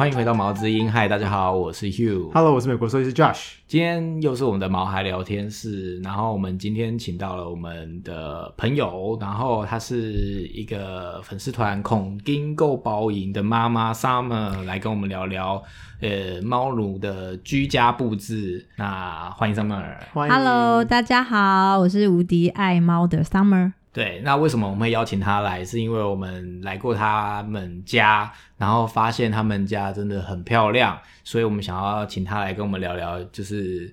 欢迎回到毛之音，嗨，大家好，我是 Hugh。Hello，我是美国兽医师 Josh。今天又是我们的毛孩聊天室，然后我们今天请到了我们的朋友，然后她是一个粉丝团孔丁购包营的妈妈 Summer 来跟我们聊聊呃猫奴的居家布置。那欢迎 Summer。欢迎 Hello，大家好，我是无敌爱猫的 Summer。对，那为什么我们会邀请他来？是因为我们来过他们家，然后发现他们家真的很漂亮，所以我们想要请他来跟我们聊聊，就是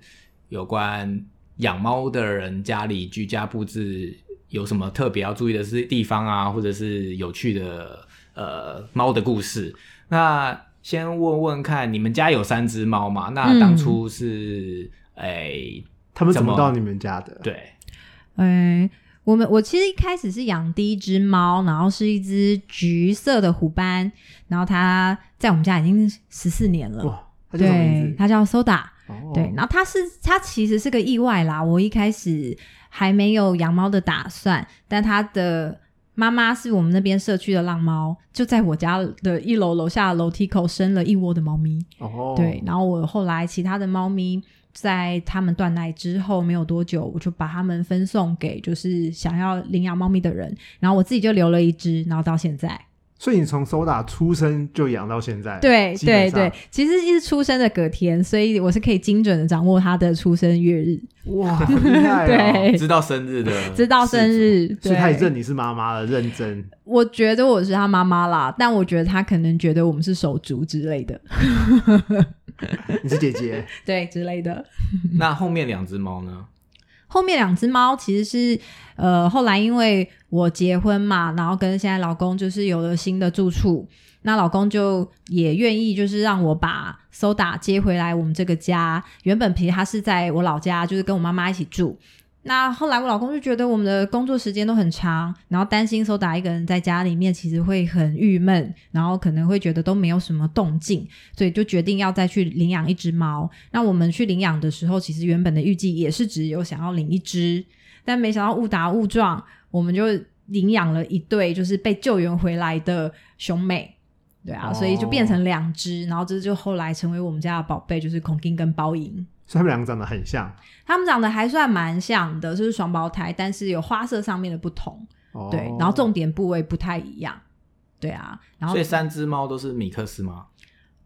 有关养猫的人家里居家布置有什么特别要注意的是地方啊，或者是有趣的呃猫的故事。那先问问看，你们家有三只猫嘛？那当初是诶、他们怎么怎么到你们家的？对，嗯，我们我其实一开始是养第一只猫，然后是一只橘色的虎斑，然后它在我们家已经十四年了。哇，他叫什么名对，字？它叫 Soda。哦对，然后它是它其实是个意外啦。我一开始还没有养猫的打算，但它的妈妈是我们那边社区的浪猫，就在我家的一楼楼下的楼梯口生了一窝的猫咪。哦，对，然后我后来其他的猫咪在他们断奶之后没有多久，我就把它们分送给就是想要领养猫咪的人，然后我自己就留了一只，然后到现在。所以你从 Soda 出生就养到现在，对对对，其实是出生的隔天，所以我是可以精准的掌握它的出生月日，哇，好厉害哦！对，知道生日的，知道生。日，所以他也对。认你是妈妈了，认真。我觉得我是他妈妈啦，但我觉得他可能觉得我们是手足之类的，你是姐姐，对之类的。那后面两只猫呢？后面两只猫其实是呃，后来因为我结婚嘛，然后跟现在老公就是有了新的住处，那老公就也愿意就是让我把 Soda 接回来我们这个家。原本其实他是在我老家，就是跟我妈妈一起住。那后来我老公就觉得我们的工作时间都很长，然后担心 Soda 一个人在家里面其实会很郁闷，然后可能会觉得都没有什么动静，所以就决定要再去领养一只猫。那我们去领养的时候，其实原本的预计也是只有想要领一只，但没想到误打误撞，我们就领养了一对就是被救援回来的兄妹。对啊，哦所以就变成两只，然后这就后来成为我们家的宝贝，就是孔丁跟包银。所以他们两个长得很像。他们长得还算蛮像的，就是双胞胎，但是有花色上面的不同，哦，对，然后重点部位不太一样，对啊，然后所以三只猫都是米克斯吗？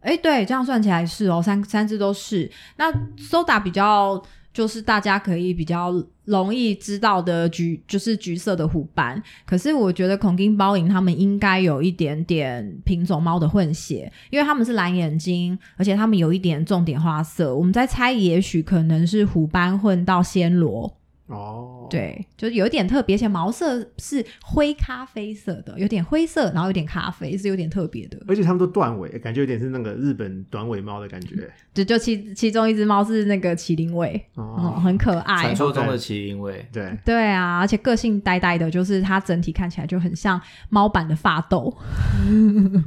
哎，对，这样算起来是哦，三三只都是。那 Soda 比较就是大家可以比较容易知道的橘，就是橘色的虎斑。可是我觉得孔丁包银他们应该有一点点品种猫的混血，因为他们是蓝眼睛，而且他们有一点重点花色。我们在猜，也许可能是虎斑混到暹罗。哦，对，就是有一点特别，而且毛色是灰咖啡色的，有点灰色，然后有点咖啡，是有点特别的。而且它们都断尾，感觉有点是那个日本短尾猫的感觉。就就其其中一只猫是那个麒麟尾，嗯，哦，很可爱传。说中的麒麟尾。对，对啊，而且个性呆呆的，就是它整体看起来就很像猫版的发豆。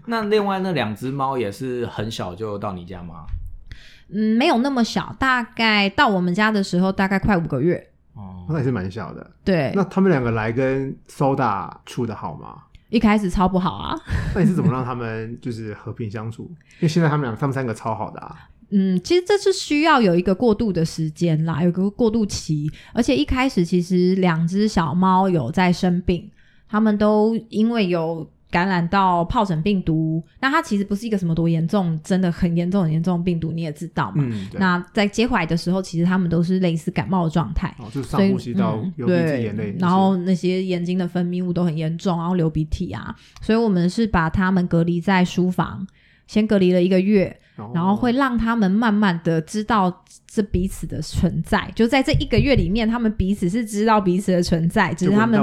那另外那两只猫也是很小就到你家吗？嗯，没有那么小，大概到我们家的时候大概快五个月。哦，那也是蛮小的。对，那他们两个来跟 Soda 处的好吗？一开始超不好啊。那你是怎么让他们就是和平相处？因为现在他们两他们三个超好的啊。嗯，其实这是需要有一个过渡的时间啦，有个过渡期。而且一开始其实两只小猫有在生病，他们都因为有感染到疱疹病毒。那它其实不是一个什么多严重，真的很严重很严重的病毒，你也知道嘛。嗯，那在接回来的时候，其实他们都是类似感冒的状态。哦，就是上呼吸道嗯有鼻涕眼泪，然后那些眼睛的分泌物都很严重，然后流鼻涕啊，所以我们是把他们隔离在书房，先隔离了一个月，哦。然后会让他们慢慢的知道这彼此的存在，就在这一个月里面，他们彼此是知道彼此的存在，只是他们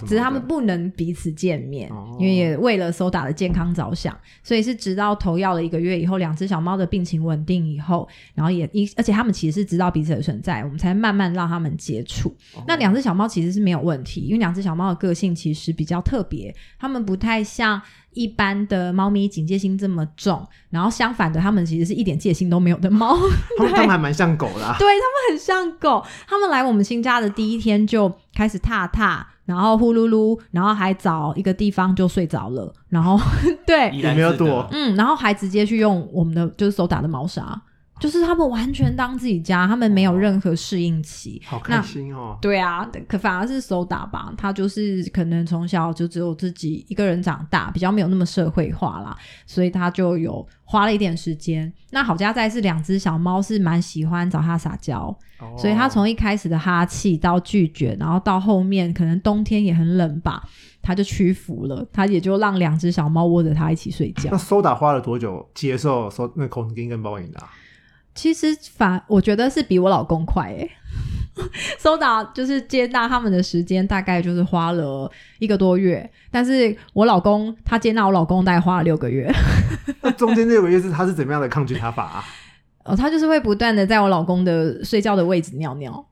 只是他们不能彼此见面，哦。因为也为了收打的健康着想，所以是直到投药了一个月以后，两只小猫的病情稳定以后，然后也一而且他们其实是知道彼此的存在，我们才慢慢让他们接触。哦。那两只小猫其实是没有问题，因为两只小猫的个性其实比较特别，它们不太像一般的猫咪警戒心这么重，然后相反的，它们其实是一点戒心都没有的猫。它们还蛮像狗的、啊，对，它们很像狗。它们来我们新家的第一天就开始踏踏然后呼噜噜，然后还找一个地方就睡着了，然后 对，也没有躲嗯，然后还直接去用我们的就是手打的猫砂，就是他们完全当自己家，他们没有任何适应期。好开心哦。对啊，可反而是手打吧，他就是可能从小就只有自己一个人长大，比较没有那么社会化啦，所以他就有花了一点时间。那好家在是两只小猫是蛮喜欢找他撒娇，哦所以他从一开始的哈气到拒绝，然后到后面可能冬天也很冷吧，他就屈服了，他也就让两只小猫窝着他一起睡觉那。收打花了多久接受收那孔丁跟包影的啊？其实反我觉得是比我老公快诶、收到就是接纳他们的时间大概就是花了一个多月，但是我老公他接纳我老公大概花了六个月。那中间这个月是他是怎么样的抗拒他法啊？哦，他就是会不断的在我老公的睡觉的位置尿尿，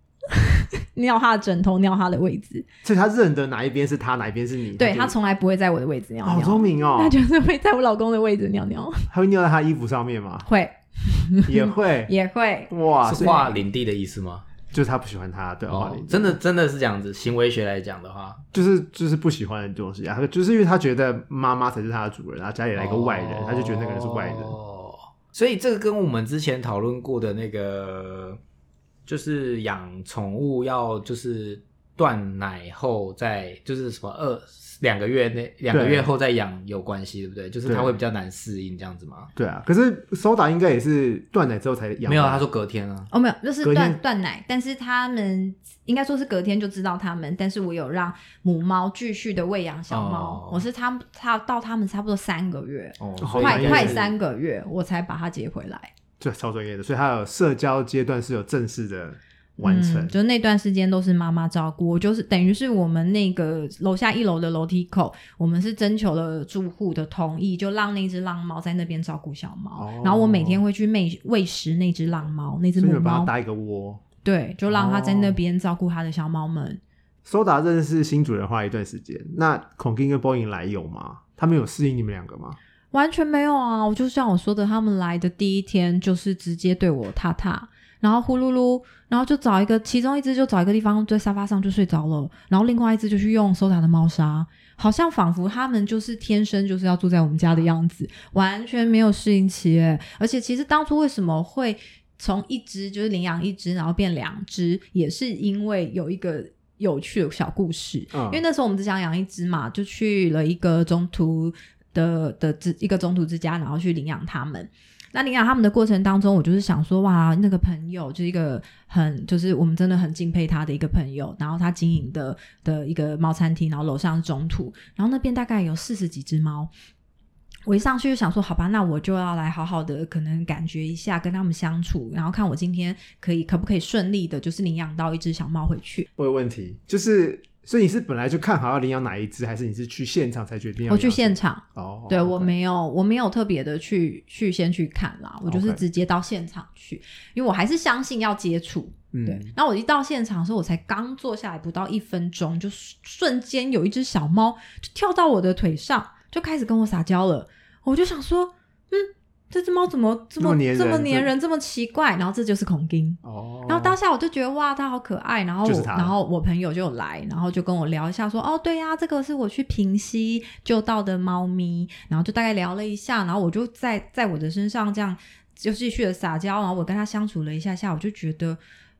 尿他的枕头，尿他的位置。所以他认得哪一边是他，哪一边是你？对他就从来不会在我的位置尿好尿，聪明哦他，就是会在我老公的位置尿尿，他会尿在他衣服上面吗？会 也会 也会。哇，是所以划领地的意思吗？就是他不喜欢他，对啊，哦真的真的是这样子，行为学来讲的话，就是就是不喜欢的东西啊，他就是因为他觉得妈妈才是他的主人，然后家里来一个外人，他就觉得那个人是外人。哦，所以这个跟我们之前讨论过的那个，就是养宠物要就是断奶后再就是什么二两个月内两个月后再养有关系，对不对？就是它会比较难适应这样子吗？对啊，可是收打应该也是断奶之后才养，没有，他说隔天啊。哦，没有，就是断断奶，但是他们应该说是隔天就知道他们，但是我有让母猫继续的喂养小猫，哦我是他他到他们差不多三个月，哦，快快三个月我才把它接回来。对超专业的，所以他有社交阶段是有正式的完成嗯，。就那段时间都是妈妈照顾，我就是等于是我们那个楼下一楼的楼梯口，我们是征求了住户的同意，就让那只浪猫在那边照顾小猫，哦然后我每天会去喂喂食那只浪猫，那只母猫，搭一个窝。对，就让它在哦那边照顾它的小猫们。苏达认识新主人花一段时间，那孔丁跟波音来有吗？他们有适应你们两个吗？完全没有啊！我就像我说的，他们来的第一天就是直接对我踏踏，然后呼噜噜，然后就找一个，其中一只就找一个地方在沙发上就睡着了，然后另外一只就去用收打的猫砂，好像仿佛他们就是天生就是要住在我们家的样子，完全没有适应期耶。而且其实当初为什么会从一只就是领养一只，然后变两只，也是因为有一个有趣的小故事。嗯因为那时候我们只想养一只嘛，就去了一个中途的的之一个中途之家，然后去领养它们。那领养他们的过程当中，我就是想说，哇，那个朋友就是一个很，就是我们真的很敬佩他的一个朋友。然后他经营的的一个猫餐厅，然后楼上是中途，然后那边大概有四十几只猫。我一上去就想说，好吧，那我就要来好好的，可能感觉一下跟他们相处，然后看我今天可以可不可以顺利的，就是领养到一只小猫回去。我有问题，就是所以你是本来就看好要领养哪一只，还是你是去现场才决定要？我去现场，哦，对我没有，我没有特别的去去先去看啦，我就是直接到现场去因为我还是相信要接触。嗯对，然后我一到现场的时候，我才刚坐下来不到一分钟，就瞬间有一只小猫就跳到我的腿上，就开始跟我撒娇了。我就想说，嗯，这只猫怎么这么这么粘人这么奇怪？然后这就是孔丁。哦，然后当下我就觉得哇，它好可爱。然后然后我朋友就有来，然后就跟我聊一下说，哦，对呀、这个是我去平溪救到的猫咪。然后就大概聊了一下，然后我就在在我的身上这样就继续的撒娇，然后我跟它相处了一下下，我就觉得。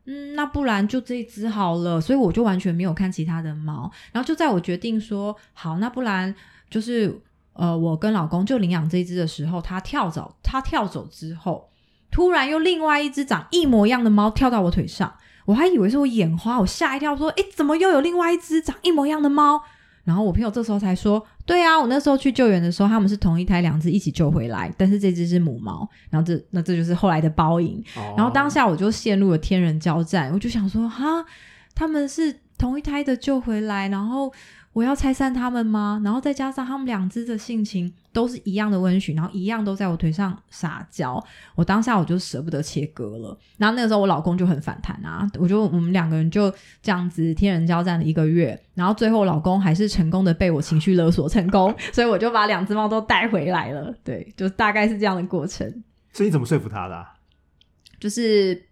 嗯，那不然就这一只好了，所以我就完全没有看其他的猫。然后就在我决定说好，那不然就是呃，我跟老公就领养这一只的时候，它跳走，它跳走之后，突然又另外一只长一模一样的猫跳到我腿上，我还以为是我眼花，我吓一跳，说：“诶，怎么又有另外一只长一模一样的猫？”然后我朋友这时候才说：“对啊，我那时候去救援的时候，他们是同一胎两只一起救回来，但是这只是母猫。然后这那这就是后来的包赢。哦然后当下我就陷入了天人交战，我就想说：哈，他们是同一胎的救回来，然后我要拆散他们吗？然后再加上他们两只的性情都是一样的温驯，然后一样都在我腿上撒娇，我当下我就舍不得切割了。然后那个时候我老公就很反弹啊，我就我们两个人就这样子天人交战了一个月，然后最后老公还是成功的被我情绪勒索成功，所以我就把两只猫都带回来了。对，就大概是这样的过程。所以你怎么说服他的啊？就是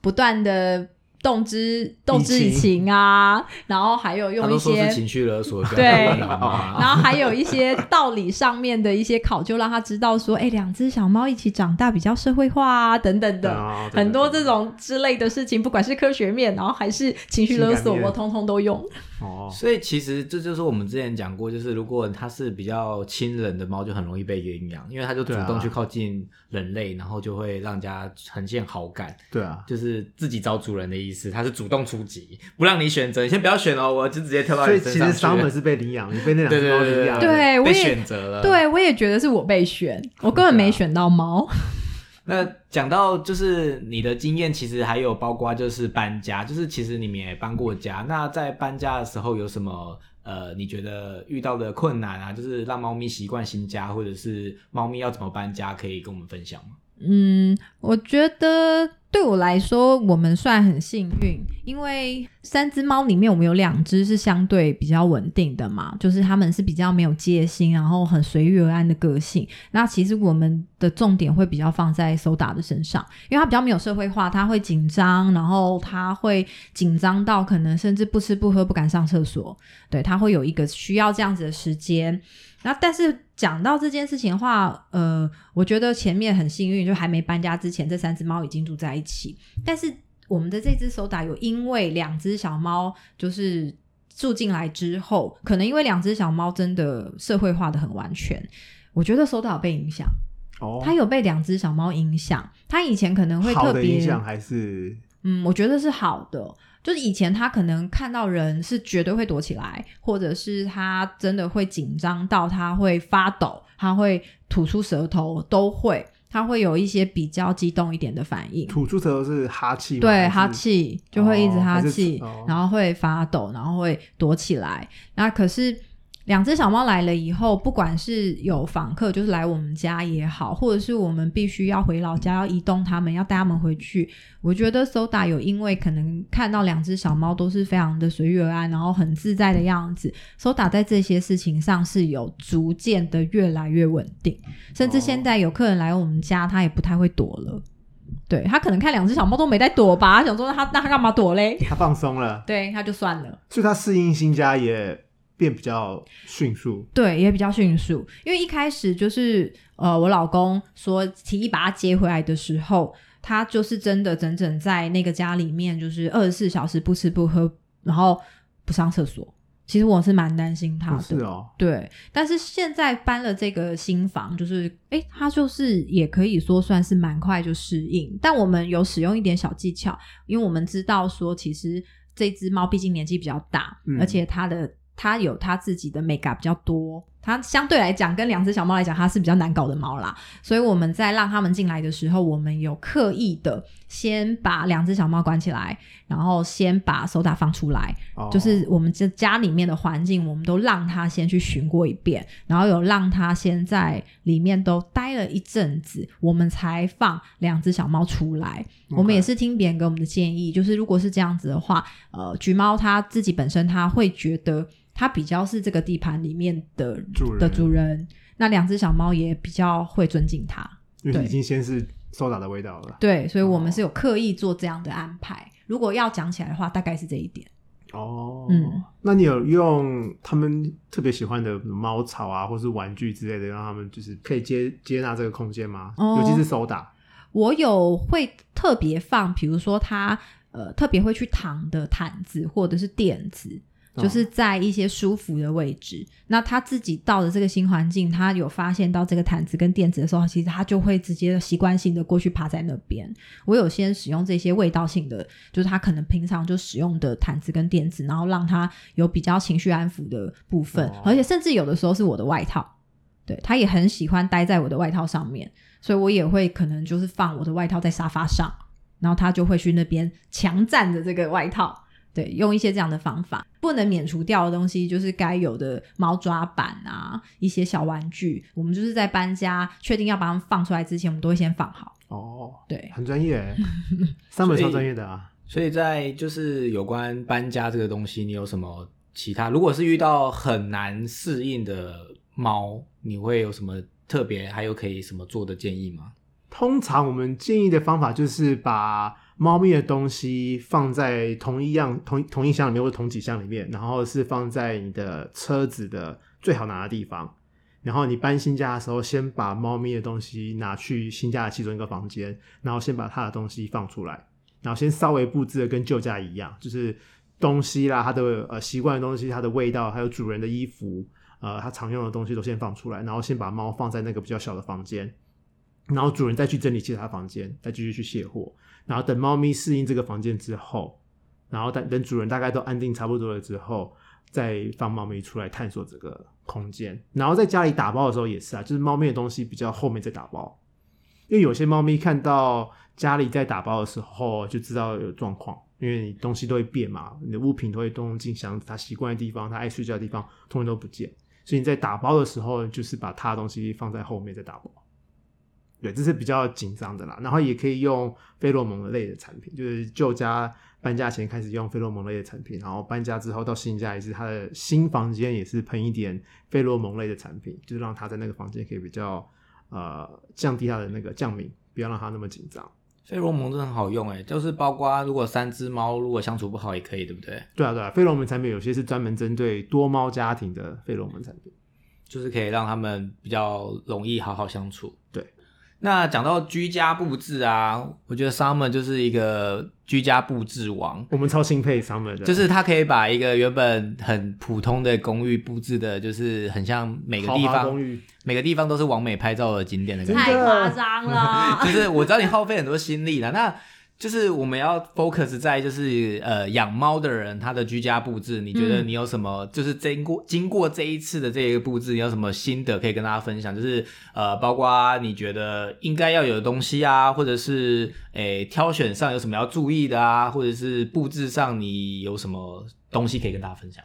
不断的动之动之以情。啊，然后还有用一些情绪勒索，对 然后还有一些道理上面的一些考究，让他知道说，哎，两只小猫一起长大比较社会化啊，等等的，很多对这种之类的事情，不管是科学面，然后还是情绪勒索，我通通都用。哦，所以其实这就是我们之前讲过，就是如果它是比较亲人的猫，就很容易被领养，因为它就主动去靠近人类，然后就会让人家呈现好感，对啊，就是自己找主人的意思。它是主动出击，不让你选择，你先不要选哦，我就直接跳到所以其你身上去。实桑本是被领养，你被那两对只对对对猫领养，被对我也选择了。对，我也觉得是我被选，我根本没选到猫。那讲到就是你的经验，其实还有包括就是搬家，就是其实你们也搬过家。那在搬家的时候有什么呃，你觉得遇到的困难啊，就是让猫咪习惯新家，或者是猫咪要怎么搬家，可以跟我们分享吗？嗯，我觉得对我来说，我们算很幸运，因为三只猫里面我们有两只是相对比较稳定的嘛，就是它们是比较没有戒心，然后很随遇而安的个性。那其实我们的重点会比较放在手打的身上，因为它比较没有社会化，它会紧张，然后它会紧张到可能甚至不吃不喝，不敢上厕所。对，它会有一个需要这样子的时间。然后，但是讲到这件事情的话，呃，我觉得前面很幸运，就还没搬家之前，这三只猫已经住在一起。但是我们的这只手打有因为两只小猫就是住进来之后，可能因为两只小猫真的社会化的很完全，我觉得手打有被影响，哦，它有被两只小猫影响。它以前可能会特别的影响还是嗯，我觉得是好的。就是以前他可能看到人是绝对会躲起来，或者是他真的会紧张到他会发抖，他会吐出舌头，都会，他会有一些比较激动一点的反应。吐出舌头是哈气吗？对，哈，气就会一直哈气，哦然后会发抖，然后会躲起来。那可是两只小猫来了以后，不管是有访客就是来我们家也好，或者是我们必须要回老家要移动它们，要带它们回去，我觉得 Soda 有因为可能看到两只小猫都是非常的随遇而安，然后很自在的样子，Soda 在这些事情上是有逐渐的越来越稳定，甚至现在有客人来我们家，他也不太会躲了。对他可能看两只小猫都没在躲吧，他想说那他那他干嘛躲嘞？他放松了，对，他就算了。所以他适应新家也变比较迅速。对，也比较迅速，因为一开始就是呃，我老公说提议把他接回来的时候，他就是真的整整在那个家里面，就是二十四小时不吃不喝，然后不上厕所。其实我是蛮担心他哦的，对，但是现在搬了这个新房，就是诶，他就是也可以说算是蛮快就适应。但我们有使用一点小技巧，因为我们知道说，其实这只猫毕竟年纪比较大，嗯而且它的它有它自己的美感比较多，它相对来讲跟两只小猫来讲，它是比较难搞的猫啦。所以我们在让它们进来的时候，我们有刻意的先把两只小猫关起来，然后先把手打放出来。哦就是我们这家里面的环境，我们都让它先去寻过一遍，然后有让它先在里面都待了一阵子，我们才放两只小猫出来。我们也是听别人给我们的建议，就是如果是这样子的话，呃，橘猫它自己本身它会觉得它比较是这个地盘里面的主人的主人，那两只小猫也比较会尊敬它。对因为已经先是收打的味道了。对，所以我们哦是有刻意做这样的安排。如果要讲起来的话，大概是这一点。哦，嗯，那你有用他们特别喜欢的猫草啊，或是玩具之类的，让他们就是可以接接纳这个空间吗？哦尤其是手打，我有会特别放，比如说他呃特别会去躺的毯子或者是垫子，哦就是在一些舒服的位置。那他自己到了这个新环境，他有发现到这个毯子跟垫子的时候，其实他就会直接习惯性的过去趴在那边。我有先使用这些味道性的，就是他可能平常就使用的毯子跟垫子，然后让他有比较情绪安抚的部分，哦而且甚至有的时候是我的外套。对他也很喜欢待在我的外套上面，所以我也会可能就是放我的外套在沙发上，然后他就会去那边强占着这个外套。对，用一些这样的方法，不能免除掉的东西就是该有的猫抓板啊，一些小玩具，我们就是在搬家确定要把它们放出来之前，我们都会先放好。哦，对，很专业欸，三本超专业的啊。所以在就是有关搬家这个东西，你有什么其他？如果是遇到很难适应的猫，你会有什么特别还有可以什么做的建议吗？通常我们建议的方法就是把猫咪的东西放在同一样同同一箱里面或者同几箱里面，然后是放在你的车子的最好拿的地方。然后你搬新家的时候，先把猫咪的东西拿去新家的其中一个房间，然后先把它的东西放出来，然后先稍微布置的跟旧家一样，就是东西啦，它的呃习惯的东西，它的味道，还有主人的衣服，呃，它常用的东西都先放出来，然后先把猫放在那个比较小的房间，然后主人再去整理其他房间，再继续去卸货，然后等猫咪适应这个房间之后，然后等等主人大概都安定差不多了之后，再放猫咪出来探索这个空间。然后在家里打包的时候也是啊，就是猫咪的东西比较后面再打包，因为有些猫咪看到家里在打包的时候就知道有状况，因为你东西都会变嘛，你的物品都会动进箱子，它习惯的地方，它爱睡觉的地方，通通都不见。所以你在打包的时候，就是把它的东西放在后面再打包。对，这是比较紧张的啦。然后也可以用费洛蒙类的产品，就是旧家搬家前开始用费洛蒙类的产品，然后搬家之后到新家也是他的新房间也是喷一点费洛蒙类的产品，就是让他在那个房间可以比较呃降低他的那个降敏，不要让他那么紧张。费洛蒙真的很好用哎，就是包括如果三只猫如果相处不好也可以，对不对？对啊，对啊，费洛蒙产品有些是专门针对多猫家庭的费洛蒙产品。就是可以让他们比较容易好好相处。对，那讲到居家布置啊，我觉得 Summer 就是一个居家布置王，我们超钦佩 Summer 的，就是他可以把一个原本很普通的公寓布置的，就是很像每个地方。每个地方都是完美拍照的景点的感觉。太夸张了 就。是我知道你耗费很多心力了，那就是我们要 focus 在就是呃养猫的人他的居家布置，你觉得你有什么、就是经过经过这一次的这个布置，你有什么心得可以跟大家分享？就是呃包括你觉得应该要有的东西啊，或者是诶挑选上有什么要注意的啊，或者是布置上你有什么东西可以跟大家分享？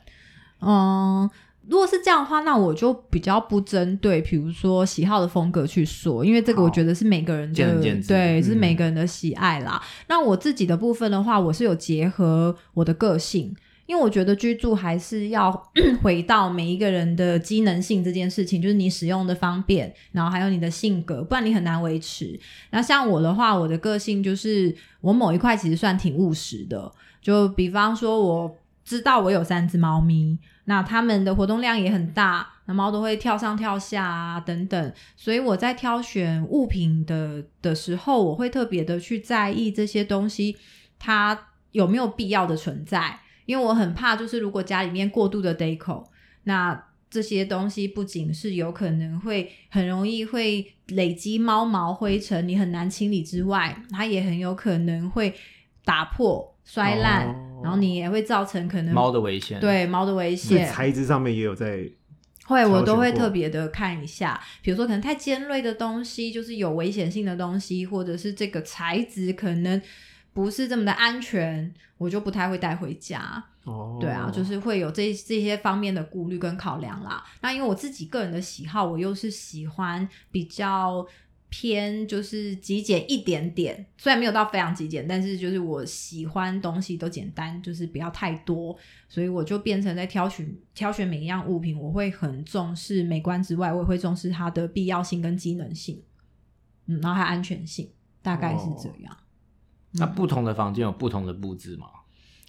嗯，如果是这样的话，那我就比较不针对，比如说喜好的风格去说，因为这个我觉得是每个人的对，是嗯每个人的喜爱啦。那我自己的部分的话，我是有结合我的个性。因为我觉得居住还是要 回到每一个人的机能性这件事情，就是你使用的方便，然后还有你的性格，不然你很难维持。那像我的话，我的个性就是我某一块其实算挺务实的，就比方说我知道我有三只猫咪，那它们的活动量也很大，那猫都会跳上跳下啊等等，所以我在挑选物品的的时候，我会特别的去在意这些东西它有没有必要的存在，因为我很怕就是如果家里面过度的 deco，那这些东西不仅是有可能会很容易会累积猫毛灰尘，你很难清理之外，它也很有可能会打破、摔烂，哦然后你也会造成可能猫的危险，，对猫的危所以险。材质上面也有在会，我都会特别的看一下，比如说可能太尖锐的东西，就是有危险性的东西，或者是这个材质可能不是这么的安全，我就不太会带回家。哦，对啊，就是会有这这些方面的顾虑跟考量啦。那因为我自己个人的喜好，我又是喜欢比较偏就是极简一点点，虽然没有到非常极简，但是就是我喜欢东西都简单，就是不要太多，所以我就变成在挑选挑选每一样物品，我会很重视美观之外，我也会重视它的必要性跟机能性，嗯，然后还有安全性，大概是这样。那不同的房间有不同的布置吗？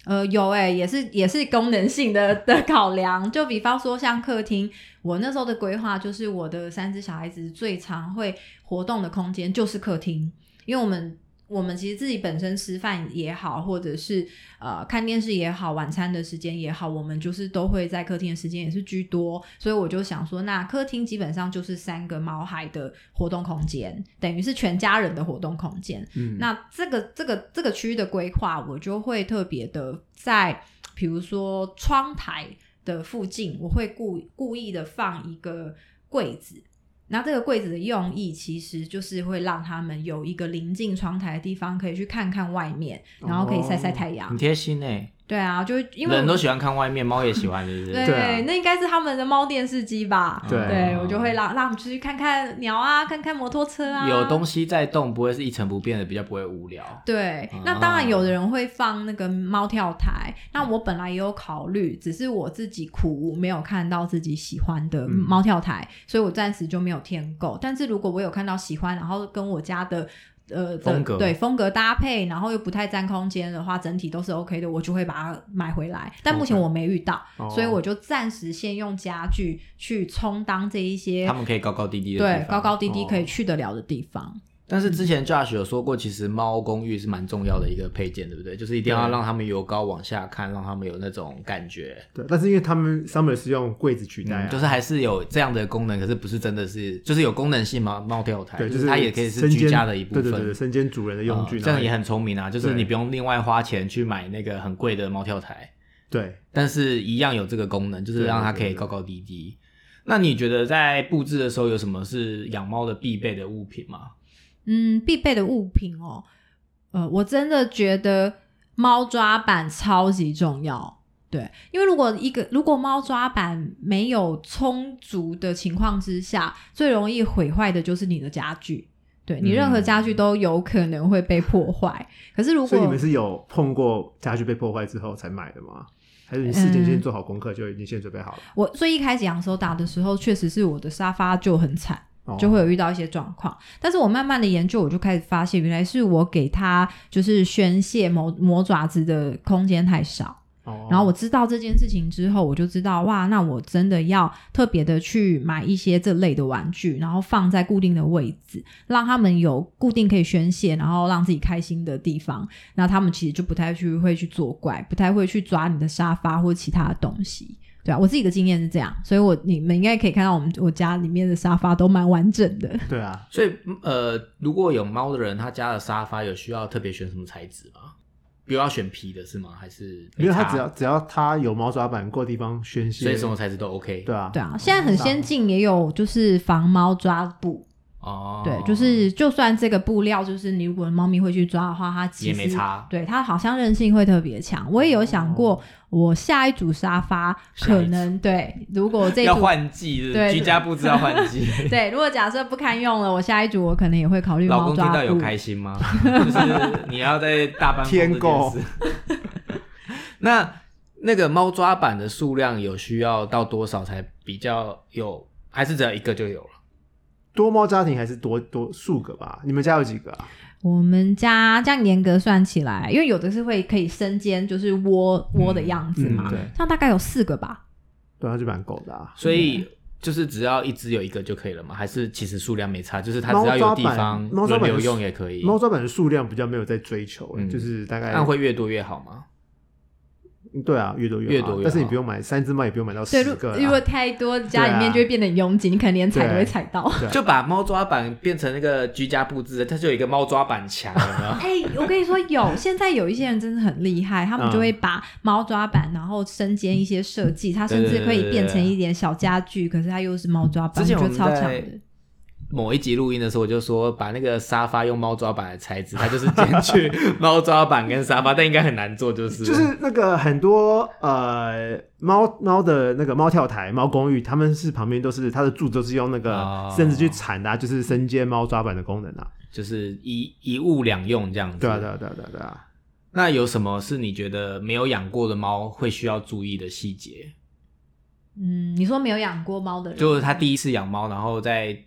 呃，有诶、也是也是功能性的的考量。就比方说像客厅，我那时候的规划就是我的三只小孩子最常会活动的空间就是客厅，因为我们我们其实自己本身吃饭也好，或者是呃看电视也好，晚餐的时间也好，我们就是都会在客厅的时间也是居多，所以我就想说，那客厅基本上就是三个毛孩的活动空间，等于是全家人的活动空间。嗯，那这个这个这个区域的规划，我就会特别的在，比如说窗台的附近，我会故故意的放一个柜子。那这个柜子的用意，其实就是会让他们有一个临近窗台的地方，可以去看看外面，然后可以晒晒太阳。很贴心哎，对啊，就因为人都喜欢看外面，猫也喜欢，是不是？对对啊那应该是他们的猫电视机吧？对对我就会让让我们出去看看鸟啊，看看摩托车啊，有东西在动，不会是一成不变的，比较不会无聊。对啊，那当然有的人会放那个猫跳台，那我本来也有考虑，只是我自己苦无没有看到自己喜欢的嗯猫跳台，所以我暂时就没有添购。但是如果我有看到喜欢，然后跟我家的呃风格对风格搭配，然后又不太占空间的话，整体都是 OK 的，我就会把它买回来。但目前我没遇到哦所以我就暂时先用家具去充当这一些他们可以高高低低的对高高低低哦可以去得了的地方。但是之前 Josh 有说过，其实猫公寓是蛮重要的一个配件，对不对？就是一定要对让他们由高往下看，让他们有那种感觉。对，但是因为他们 Summer 是用柜子取代、啊嗯，就是还是有这样的功能，可是不是真的是，就是有功能性嘛，猫跳台，对，就是它也可以是居家的一部分。对对对，身兼主人的用具，哦这样也很聪明啊，就是你不用另外花钱去买那个很贵的猫跳台，对。但是一样有这个功能，就是对让它可以高高低低。那你觉得在布置的时候有什么是养猫的必备的物品吗？嗯，必备的物品哦，呃，我真的觉得猫抓板超级重要。对，因为如果一个如果猫抓板没有充足的情况之下，最容易毁坏的就是你的家具。对你任何嗯家具都有可能会被破坏。可是如果所以你们是有碰过家具被破坏之后才买的吗？还是你事前嗯先做好功课就已经先准备好了？我最一开始养手打的时候，确实是我的沙发就很惨。哦就会有遇到一些状况。但是我慢慢的研究，我就开始发现，原来是我给他就是宣泄磨磨爪子的空间太少。哦然后我知道这件事情之后，我就知道哇，那我真的要特别的去买一些这类的玩具，然后放在固定的位置，让他们有固定可以宣泄，然后让自己开心的地方。那他们其实就不太去会去作怪，不太会去抓你的沙发或其他的东西。对啊，我自己的经验是这样，所以我你们应该可以看到我们我家里面的沙发都蛮完整的。对啊，所以呃，如果有猫的人，他家的沙发有需要特别选什么材质吗？比如要选皮的是吗？还是因为它只要只要它有猫抓板过地方宣泄，所以什么材质都 OK。对啊，对啊，现在很先进，也有就是防猫抓布。哦，对，就是就算这个布料，就是你如果猫咪会去抓的话，它其也实没差对它好像韧性会特别强。我也有想过，我下一组沙发可能对，如果这一要换季，是是对居家布置要换季。对，如果假设不堪用了，我下一组我可能也会考虑老猫抓公听到有。开心吗？就是你要在大班天购。那那个猫抓板的数量有需要到多少才比较有？还是只要一个就有了？多猫家庭还是多多数个吧？你们家有几个啊？我们家这样严格算起来，因为有的是会可以身兼就是窝窝的样子嘛，嗯对这样大概有四个吧。对它，就蛮够的啊。所以就是只要一只有一个就可以了嘛？还是其实数量没差？就是它猫只要有抓板地方猫抓板是轮流用也可以。猫抓板的数量比较没有在追求，嗯就是大概那会越多越好吗？对啊，越多越好越多越好但是你不用买三只猫，也不用买到对，如十个啦。如果太多，家里面就会变得很拥挤，你可能连踩都会踩到。就把猫抓板变成那个居家布置，它就有一个猫抓板墙？哎、我跟你说，有现在有一些人真的很厉害，他们嗯就会把猫抓板，然后身兼一些设计，它甚至可以变成一点小家具，可是它又是猫抓板，之前我觉得超强的。某一集录音的时候，我就说把那个沙发用猫抓板的材质，它就是兼具猫抓板跟沙发，但应该很难做，就是就是那个很多呃猫猫的那个猫跳台、猫公寓，他们是旁边都是它的柱都是用那个哦绳子去缠的啊、就是身兼猫抓板的功能啊。就是一一物两用这样子。对啊，对啊，对啊，对啊，对啊。那有什么是你觉得没有养过的猫会需要注意的细节？嗯，你说没有养过猫的人，就是他第一次养猫，然后在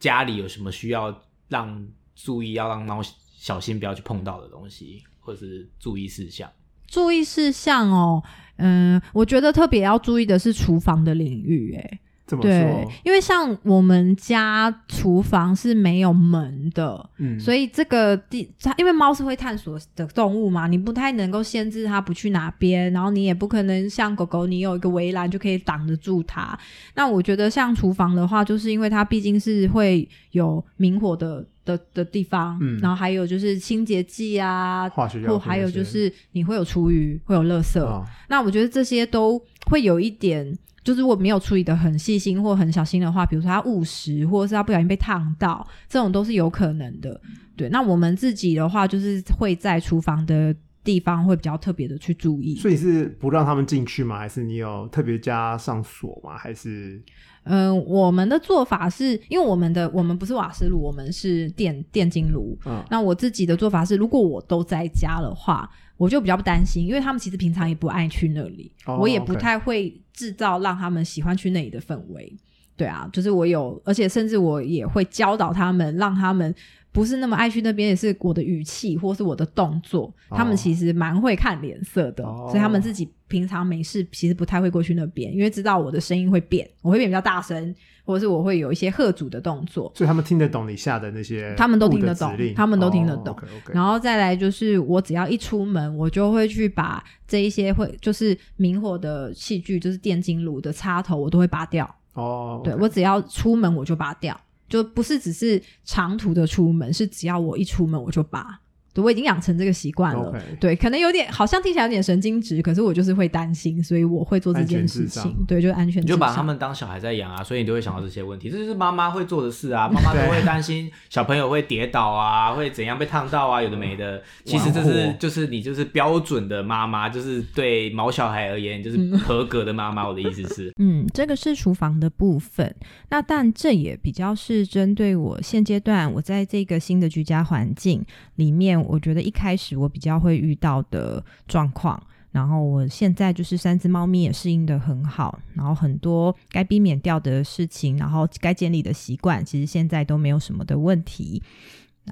家里有什么需要让注意，要让猫小心不要去碰到的东西，或是注意事项。注意事项哦，嗯，我觉得特别要注意的是厨房的领域，哎，对，，因为像我们家厨房是没有门的，嗯，所以这个地，它因为猫是会探索的动物嘛，你不太能够限制它不去哪边，然后你也不可能像狗狗，你有一个围栏就可以挡得住它。那我觉得像厨房的话，就是因为它毕竟是会有明火的 的的地方，嗯。然后还有就是清洁剂啊，化学或还有就是你会有厨余，会有垃圾，哦。那我觉得这些都会有一点，就是如果没有处理的很细心或很小心的话，比如说他误食，或者是他不小心被烫到，这种都是有可能的。对，那我们自己的话，就是会在厨房的地方会比较特别的去注意。所以是不让他们进去吗？还是你有特别加上锁吗？还是嗯、我们的做法是因为我们的我们不是瓦斯炉，我们是电电金炉。嗯那我自己的做法是，如果我都在家的话，我就比较不担心，因为他们其实平常也不爱去那里，哦我也不太会制造让他们喜欢去那里的氛围。对啊，就是我有，而且甚至我也会教导他们，让他们不是那么爱去那边，也是我的语气或是我的动作，他们哦其实蛮会看脸色的，哦所以他们自己平常没事其实不太会过去那边，因为知道我的声音会变，我会变比较大声，或者是我会有一些喝阻的动作。所以他们听得懂你下的那些，他们都听得懂他们都听得懂然后再来就是，我只要一出门，我就会去把这一些会就是明火的器具，就是电金炉的插头，我都会拔掉。哦，对我只要出门我就拔掉，就不是只是长途的出门，是只要我一出门我就拔。对，我已经养成这个习惯了。对，可能有点好像听起来有点神经质，可是我就是会担心，所以我会做这件事情。对，就安全你。就把他们当小孩在养啊，所以你都会想到这些问题，这就是妈妈会做的事啊。妈妈都会担心小朋友会跌倒啊，会怎样被烫到啊，有的没的。其实这是就是你就是标准的妈妈，就是对毛小孩而言就是合格的妈妈。我的意思是，嗯，这个是厨房的部分。那但这也比较是针对我现阶段我在这个新的居家环境里面，我觉得一开始我比较会遇到的状况。然后我现在就是三只猫咪也适应的很好，然后很多该避免掉的事情，然后该建立的习惯，其实现在都没有什么的问题。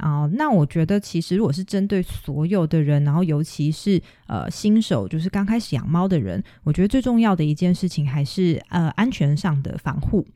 啊、那我觉得其实如果是针对所有的人，然后尤其是呃新手，就是刚开始养猫的人，我觉得最重要的一件事情还是呃安全上的防护，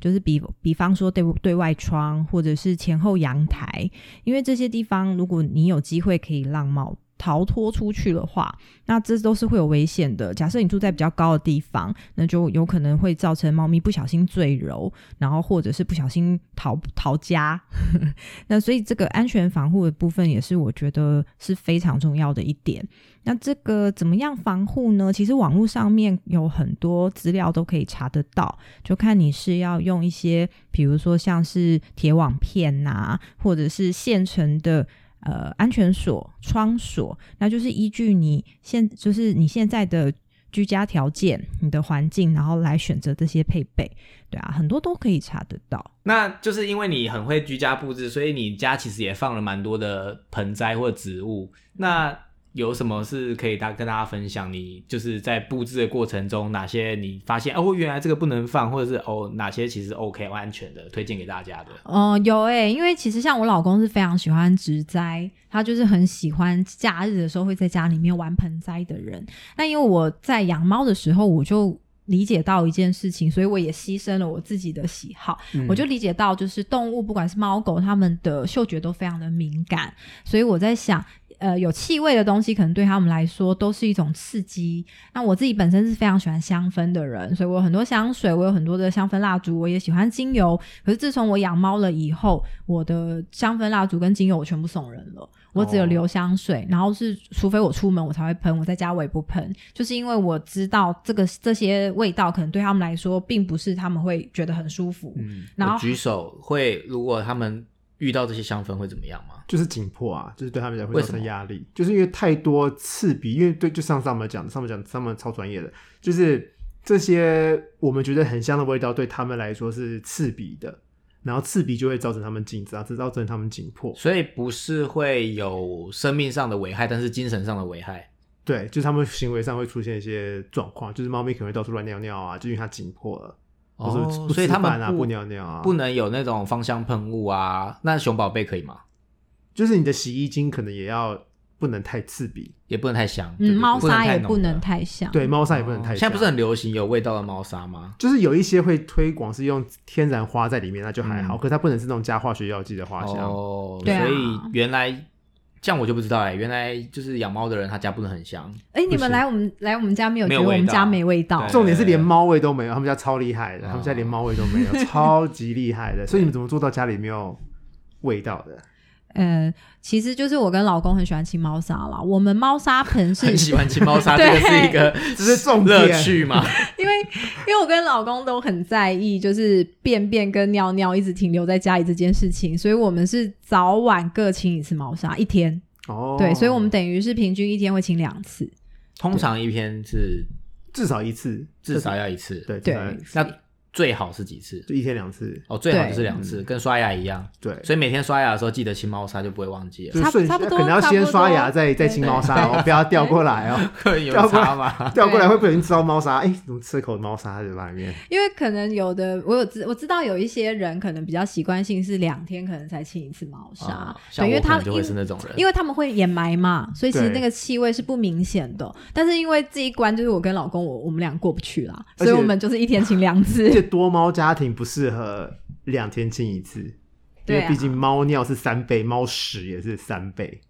就是比比方说对对外窗或者是前后阳台，因为这些地方如果你有机会可以让猫逃脱出去的话，那这都是会有危险的。假设你住在比较高的地方，那就有可能会造成猫咪不小心坠楼，然后或者是不小心逃逃家。那所以这个安全防护的部分也是我觉得是非常重要的一点。那这个怎么样防护呢？其实网络上面有很多资料都可以查得到，就看你是要用一些，比如说像是铁网片呐、或者是现成的。呃，安全锁、窗锁，那就是依据你现就是你现在的居家条件、你的环境，然后来选择这些配备。对啊，很多都可以查得到。那就是因为你很会居家布置，所以你家其实也放了蛮多的盆栽或植物。那有什么是可以大跟大家分享？你就是在布置的过程中，哪些你发现哦，原来这个不能放，或者是哦哪些其实 OK 安全的，推荐给大家的。哦、有诶、因为其实像我老公是非常喜欢植栽，他就是很喜欢假日的时候会在家里面玩盆栽的人。那因为我在养猫的时候，我就理解到一件事情，所以我也牺牲了我自己的喜好，嗯我就理解到，就是动物不管是猫狗，它们的嗅觉都非常的敏感，所以我在想。呃，有气味的东西可能对他们来说都是一种刺激。那我自己本身是非常喜欢香氛的人，所以我有很多香水，我有很多的香氛蜡烛，我也喜欢精油。可是自从我养猫了以后，我的香氛蜡烛跟精油我全部送人了，我只有哦留香水，然后是除非我出门我才会喷，我在家我也不喷，就是因为我知道这个这些味道可能对他们来说并不是他们会觉得很舒服。嗯，然后我举手会，如果他们遇到这些香氛会怎么样吗？就是紧迫啊，就是对他们来讲会造成压力，就是因为太多刺鼻，因为对，就像上面讲的，上面讲他们超专业的，就是这些我们觉得很香的味道，对他们来说是刺鼻的，然后刺鼻就会造成他们紧张，这造成他们紧迫。所以不是会有生命上的危害，但是精神上的危害。对，就是他们行为上会出现一些状况，就是猫咪可能会到处乱尿尿啊，就因为它紧迫了，哦不，所以他们不不尿尿啊，不能有那种芳香喷雾啊。那熊宝贝可以吗？就是你的洗衣精可能也要不能太刺鼻，也不能太香。嗯，猫砂也不能太香。对，猫砂也不能太香。哦现在不是很流行有味道的猫砂吗？就是有一些会推广是用天然花在里面，那就还好。嗯可是它不能是那种加化学药剂的花香。哦，所以原来这样我就不知道哎，原来就是养猫的人他家不能很香。哎、你们来我们来我们家没有觉得我们家没味道对？重点是连猫味都没有，他们家超厉害的，哦他们家连猫味都没有，超级厉害的。所以你们怎么做到家里没有味道的？呃，其实就是我跟老公很喜欢清猫砂啦。我们猫砂盆是很喜欢清猫砂，这对个是一个 这是重乐趣嘛？因为因为我跟老公都很在意，就是便便跟尿尿一直停留在家里这件事情，所以我们是早晚各清一次猫砂，一天。哦，对，所以我们等于是平均一天会清两次。通常一天是至少一次，至少要一次。对，对那最好是几次？就一天两次，哦，最好就是两次，跟刷牙一样。对，所以每天刷牙的时候记得清猫砂，就不会忘记了。就顺差不多可能要先刷牙，再再清猫砂哦，不要掉过来哦，有掉过差吗？来掉过来会不小心吃到猫砂，哎，怎么吃口猫砂在嘴巴里面？因为可能有的我有知我知道有一些人可能比较习惯性是两天可能才清一次猫砂，啊对，因为他就会是那种人，因为他们会掩埋嘛，所以其实那个气味是不明显的。但是因为这一关就是我跟老公我我们俩过不去啦，所以我们就是一天清两而次。且多猫家庭不适合两天清一次，因为毕竟猫尿是三倍，猫屎也是三倍。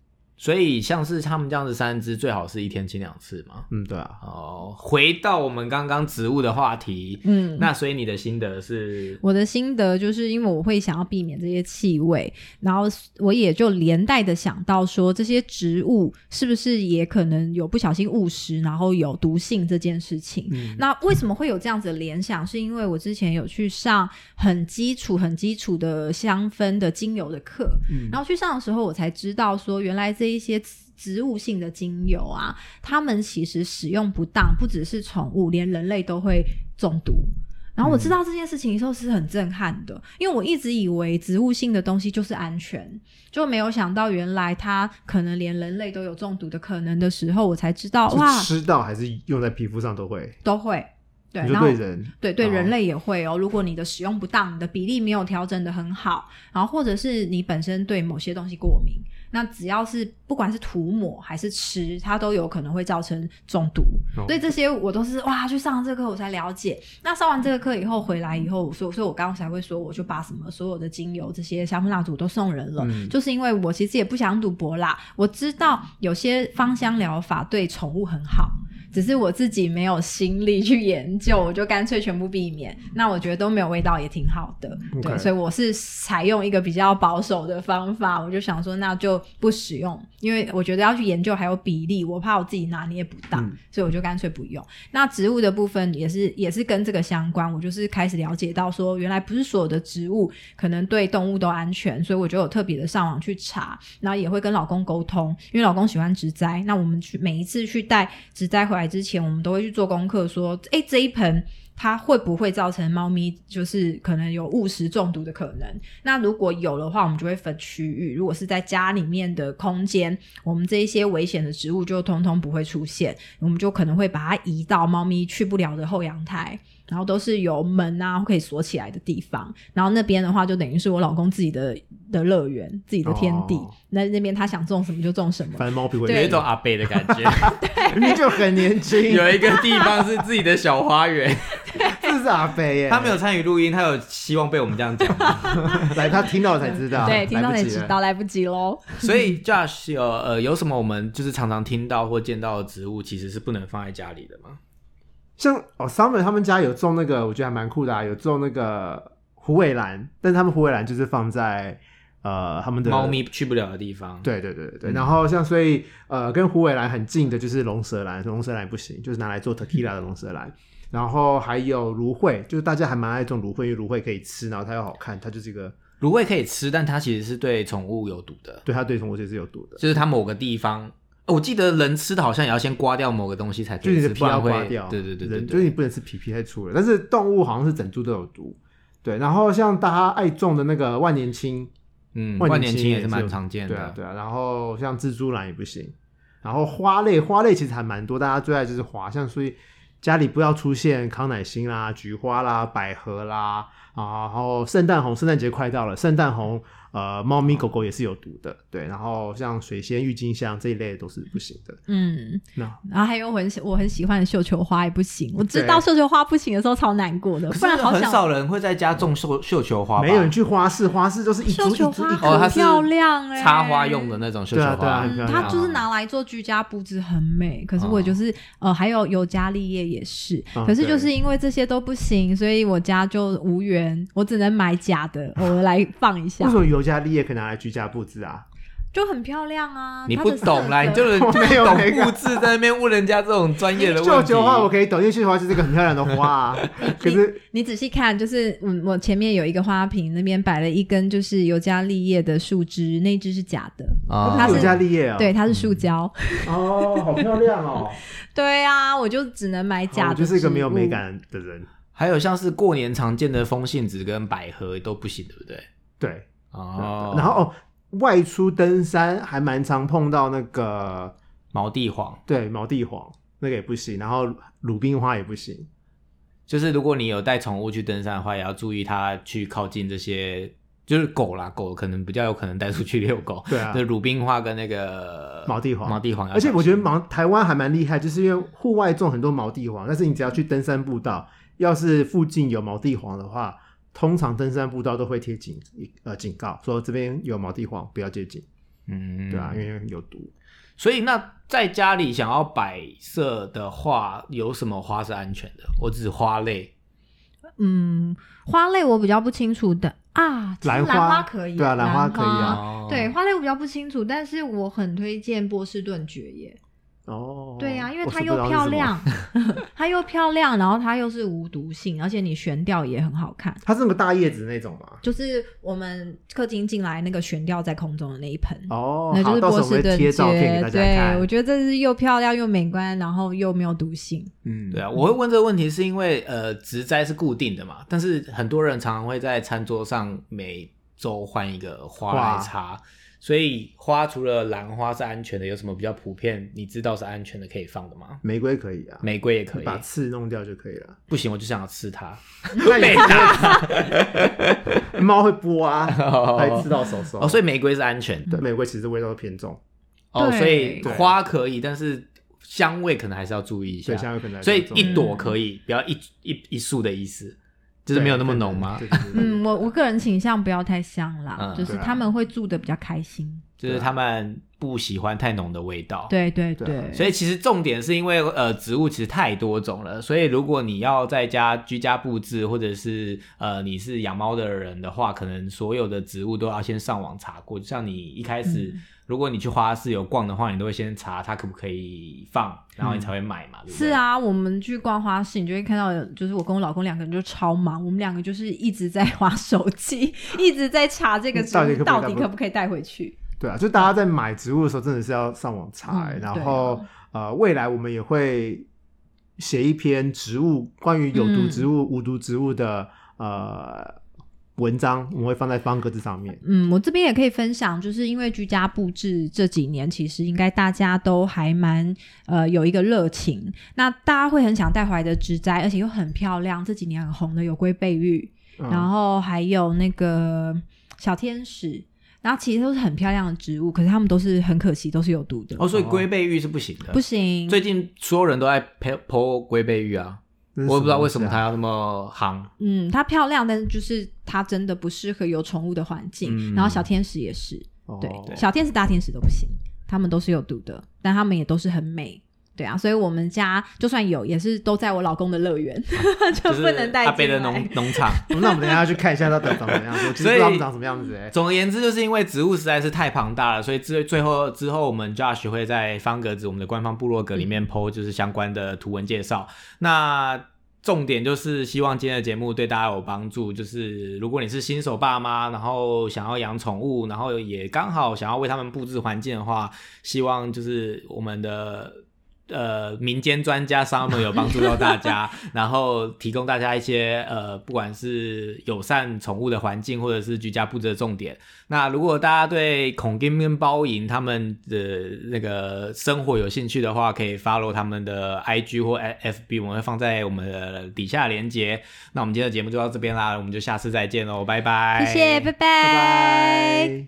所以像是他们这样子三只，最好是一天清两次嘛。嗯，对啊，哦，回到我们刚刚植物的话题，嗯，那所以你的心得是，我的心得就是因为我会想要避免这些气味，然后我也就连带的想到说，这些植物是不是也可能有不小心误食，然后有毒性这件事情。嗯，那为什么会有这样子的联想？是因为我之前有去上很基础、很基础的香氛的精油的课，嗯然后去上的时候，我才知道说，原来这一些植植物性的精油啊，它们其实使用不当，不只是宠物，连人类都会中毒。然后我知道这件事情的时候是很震撼的，因为我一直以为植物性的东西就是安全，就没有想到原来它可能连人类都有中毒的可能的时候，我才知道哇，吃到还是用在皮肤上都会。都会。对，然后对人，哦对对人类也会哦。如果你的使用不当，你的比例没有调整的很好，然后或者是你本身对某些东西过敏，那只要是不管是涂抹还是吃，它都有可能会造成中毒。哦所以这些我都是哇，去上这个课我才了解。那上完这个课以后回来以后，所以所以我刚刚才会说，我就把什么所有的精油这些香氛蜡烛都送人了，嗯就是因为我其实也不想赌博啦。我知道有些芳香疗法对宠物很好。只是我自己没有心力去研究，我就干脆全部避免。那我觉得都没有味道也挺好的对，所以我是采用一个比较保守的方法，我就想说那就不使用，因为我觉得要去研究还有比例，我怕我自己拿捏不当，嗯所以我就干脆不用。那植物的部分也是也是跟这个相关，我就是开始了解到说，原来不是所有的植物可能对动物都安全，所以我就有特别的上网去查，然后也会跟老公沟通，因为老公喜欢植栽，那我们去每一次去带植栽回来之前，我们都会去做功课，说，诶，这一盆。它会不会造成猫咪就是可能有误食中毒的可能？那如果有的话，我们就会分区域。如果是在家里面的空间，我们这一些危险的植物就通通不会出现，我们就可能会把它移到猫咪去不了的后阳台。然后都是有门啊可以锁起来的地方，然后那边的话就等于是我老公自己的的乐园，自己的天地。哦那那边他想种什么就种什么。反正猫皮会有一种阿贝的感觉，就很年轻，有一个地方是自己的小花园。这是阿飞耶，他没有参与录音，他有希望被我们这样讲吗，来，他听到了才知道，对，听到才知道，来不及喽。所以 Josh 有呃有什么我们就是常常听到或见到的植物，其实是不能放在家里的吗？像哦，Summer 他们家有种那个，我觉得还蛮酷的、啊，有种那个虎尾兰，但是他们虎尾兰就是放在呃他们的猫咪去不了的地方。，对对对对对，嗯然后像所以呃跟虎尾兰很近的就是龙舌兰，龙舌兰不行，就是拿来做 tequila 的龙舌兰。然后还有芦荟，就是大家还蛮爱种芦荟，因为芦荟可以吃，然后它又好看，它就是一个芦荟可以吃，但它其实是对宠物有毒的，对它对宠物其实是有毒的，就是它某个地方。哦我记得人吃的好像也要先刮掉某个东西才可以吃，就是你的皮要刮掉，对对对对人就是你。不能吃皮，皮太粗了。但是动物好像是整株都有毒，对。然后像大家爱种的那个万年青，嗯，万万年青青也是蛮常见的。对啊对啊。然后像蜘蛛兰也不行，然后花类花类其实还蛮多，大家最爱就是花，像所以家里不要出现康乃馨啦、菊花啦、百合啦啊，然后圣诞红，圣诞节快到了，圣诞红呃，猫咪狗狗也是有毒的，对。然后像水仙、郁金香这一类都是不行的。嗯，那然后还有我很喜我很喜欢的绣球花也不行，我知道绣球花不行的时候超难过的，不然好很少人会在家种绣绣球花，没有人去花市，花市就是一绣株一球花很漂亮哎、插花用的那种绣球对啊对啊花嗯，很漂亮它就是拿来做居家布置，很美。可是我就是、呃，还有尤加利叶也是，嗯可是就是因为这些都不行，所以我家就无缘，我只能买假的，我来放一下为什，么尤加利叶可以拿来居家布置啊？就很漂亮啊。你不懂啦，你就没有懂那个布置，在那边问人家这种专业的问题。绣球花我可以懂，因为绣球花就是一个很漂亮的花、啊。可是你仔细看，就是嗯，我前面有一个花瓶，那边摆了一根就是尤加利叶的树枝，那一枝是假的，啊它是尤加利叶啊，对，它是塑胶。哦，好漂亮哦。对啊，我就只能买假的、我就是一个没有美。感的人。还有像是过年常见的风信子跟百合都不行，对不对？对，哦，然后哦，外出登山还蛮常碰到那个毛地黄，对毛地黄那个也不行，然后鲁冰花也不行。就是如果你有带宠物去登山的话，也要注意它去靠近这些，就是狗啦，狗可能比较有可能带出去遛狗。对啊。那鲁冰花跟那个毛地黄。毛地黄而，且我觉得毛台湾还蛮厉害，就是因为户外种很多毛地黄，但是你只要去登山步道，要是附近有毛地黄的话，通常登山步道都会贴警呃警告，说这边有毛地黄，不要接近，嗯，对啊，因为有毒。所以那在家里想要摆设的话，有什么花是安全的？我指花类，嗯，花类我比较不清楚的。啊，其实兰兰花？可以，对啊兰花可以啊。哦对，花类我比较不清楚，但是我很推荐波士顿蕨叶。哦，对呀、因为它又漂亮，它又漂亮，然后它又是无毒性，而且你悬吊也很好看。它是那个大叶子那种嘛。就是我们客厅进来那个悬吊在空中的那一盆，哦，那就是波士顿贴照片给。大家对，我觉得这是又漂亮又美观，然后又没有毒性。嗯，对啊，我会问这个问题是因为呃，植栽是固定的嘛，但是很多人常常会在餐桌上每周换一个花花来插，所以花除了兰花是安全的，有什么比较普遍你知道是安全的可以放的吗？玫瑰可以啊，玫瑰也可以，把刺弄掉就可以了。不行我就想要吃它。那被打 猫会剥啊，会刺到手手。哦，所以玫瑰是安全的玫瑰其实味道都偏重，哦，所以花可以，但是香味可能还是要注意一下对，。香味可能所以一朵可以，不要一一一束的意思，就是没有那么浓吗？嗯，我我个人倾向不要太香啦，嗯就是他们会住的比较开心。就是他们不喜欢太浓的味道。对对对所以其实重点是因为呃植物其实太多种了，所以如果你要在家居家布置，或者是呃你是养猫的人的话，可能所有的植物都要先上网查过。就像你一开始，嗯如果你去花市有逛的话，你都会先查它可不可以放，然后你才会买嘛，对对？是，啊，我们去逛花市，你就会看到，就是我跟我老公两个人就超忙，我们两个就是一直在划手机，一直在查这个植到底可不可以物到底带回可不可以带回去。对啊，就大家在买植物的时候，真的是要上网查、欸嗯然后、呃，未来我们也会写一篇植物关于有毒植物、无毒植物的呃文章，我们会放在方格子上面。嗯，我这边也可以分享，就是因为居家布置这几年，其实应该大家都还蛮呃有一个热情，那大家会很想带回来的植栽，而且又很漂亮，这几年很红的有龟背玉，嗯然后还有那个小天使，然后其实都是很漂亮的植物，可是它们都是很可惜，都是有毒的，哦，所以龟背玉是不行的。不行。最近所有人都在剖剖龟背玉啊，我也不知道为什么它要那么夯。嗯，它漂亮，但是就是它真的不适合有宠物的环境。嗯然后小天使也是，哦对，小天使、大天使都不行，它们都是有毒的，但它们也都是很美。对啊，所以我们家就算有，也是都在我老公的乐园，就就不能带阿贝的进来农农场。那我们等一下去看一下它长怎么样，我其实不知道它们长什么样子哎、总而言之，就是因为植物实在是太庞大了，所以最最后之后，我们 Josh 会在方格子我们的官方部落格里面 PO 就是相关的图文介绍。那重点就是希望今天的节目对大家有帮助。就是如果你是新手爸妈，然后想要养宠物，然后也刚好想要为他们布置环境的话，希望就是我们的。呃，民间专家 Summer 有帮助到大家，然后提供大家一些呃，不管是友善宠物的环境，或者是居家布置的重点。那如果大家对孔金跟包银他们的那个生活有兴趣的话，可以 follow 他们的 IG 或 FB，我们会放在我们的底下连接。那我们今天的节目就到这边啦，我们就下次再见喽，拜拜，谢谢，拜拜拜。